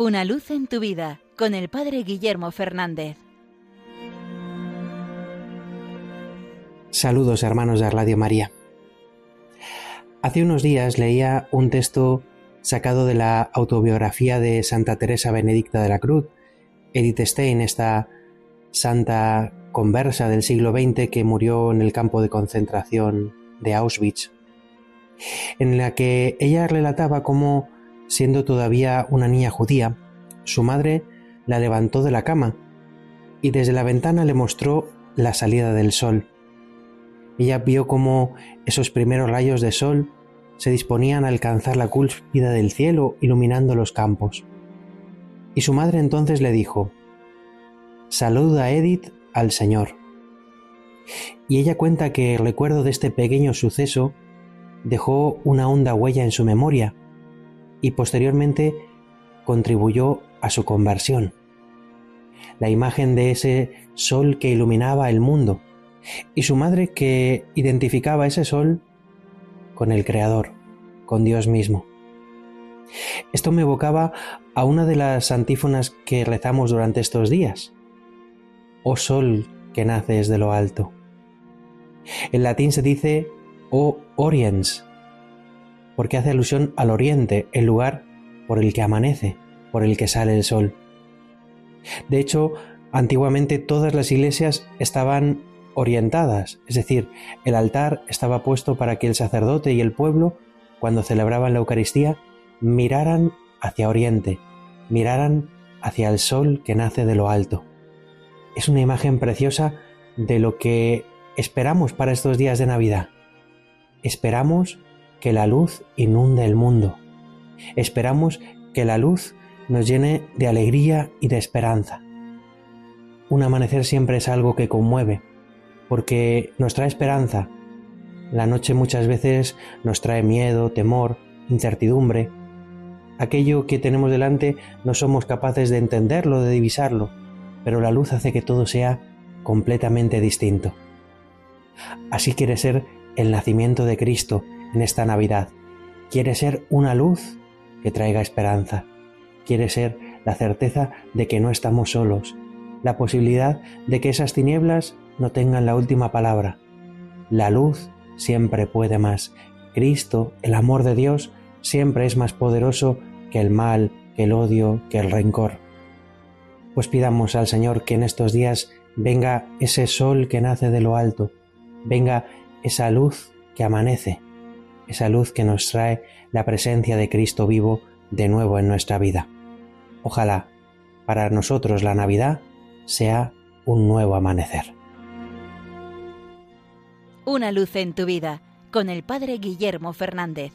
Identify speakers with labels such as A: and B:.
A: Una luz en tu vida con el Padre Guillermo Fernández.
B: Saludos hermanos de Radio María. Hace unos días leía un texto sacado de la autobiografía de Santa Teresa Benedicta de la Cruz, Edith Stein, esta santa conversa del siglo XX que murió en el campo de concentración de Auschwitz, en la que ella relataba cómo Siendo todavía una niña judía, su madre la levantó de la cama y desde la ventana le mostró la salida del sol. Ella vio cómo esos primeros rayos de sol se disponían a alcanzar la cúspide del cielo iluminando los campos. Y su madre entonces le dijo, Saluda Edith al Señor. Y ella cuenta que el recuerdo de este pequeño suceso dejó una honda huella en su memoria y posteriormente contribuyó a su conversión. La imagen de ese sol que iluminaba el mundo y su madre que identificaba ese sol con el Creador, con Dios mismo. Esto me evocaba a una de las antífonas que rezamos durante estos días. Oh sol que naces de lo alto. En latín se dice O oriens, porque hace alusión al oriente, el lugar por el que amanece, por el que sale el sol. De hecho, antiguamente todas las iglesias estaban orientadas, es decir, el altar estaba puesto para que el sacerdote y el pueblo, cuando celebraban la Eucaristía, miraran hacia oriente, miraran hacia el sol que nace de lo alto. Es una imagen preciosa de lo que esperamos para estos días de Navidad. Esperamos que la luz inunde el mundo. Esperamos que la luz nos llene de alegría y de esperanza. Un amanecer siempre es algo que conmueve, porque nos trae esperanza. La noche muchas veces nos trae miedo, temor, incertidumbre. Aquello que tenemos delante no somos capaces de entenderlo, de divisarlo, pero la luz hace que todo sea completamente distinto. Así quiere ser el nacimiento de Cristo, en esta Navidad. Quiere ser una luz que traiga esperanza. Quiere ser la certeza de que no estamos solos, la posibilidad de que esas tinieblas no tengan la última palabra. La luz siempre puede más. Cristo, el amor de Dios, siempre es más poderoso que el mal, que el odio, que el rencor. Pues pidamos al Señor que en estos días venga ese sol que nace de lo alto, venga esa luz que amanece, esa luz que nos trae la presencia de Cristo vivo de nuevo en nuestra vida. Ojalá para nosotros la Navidad sea un nuevo amanecer.
A: Una luz en tu vida con el Padre Guillermo Fernández.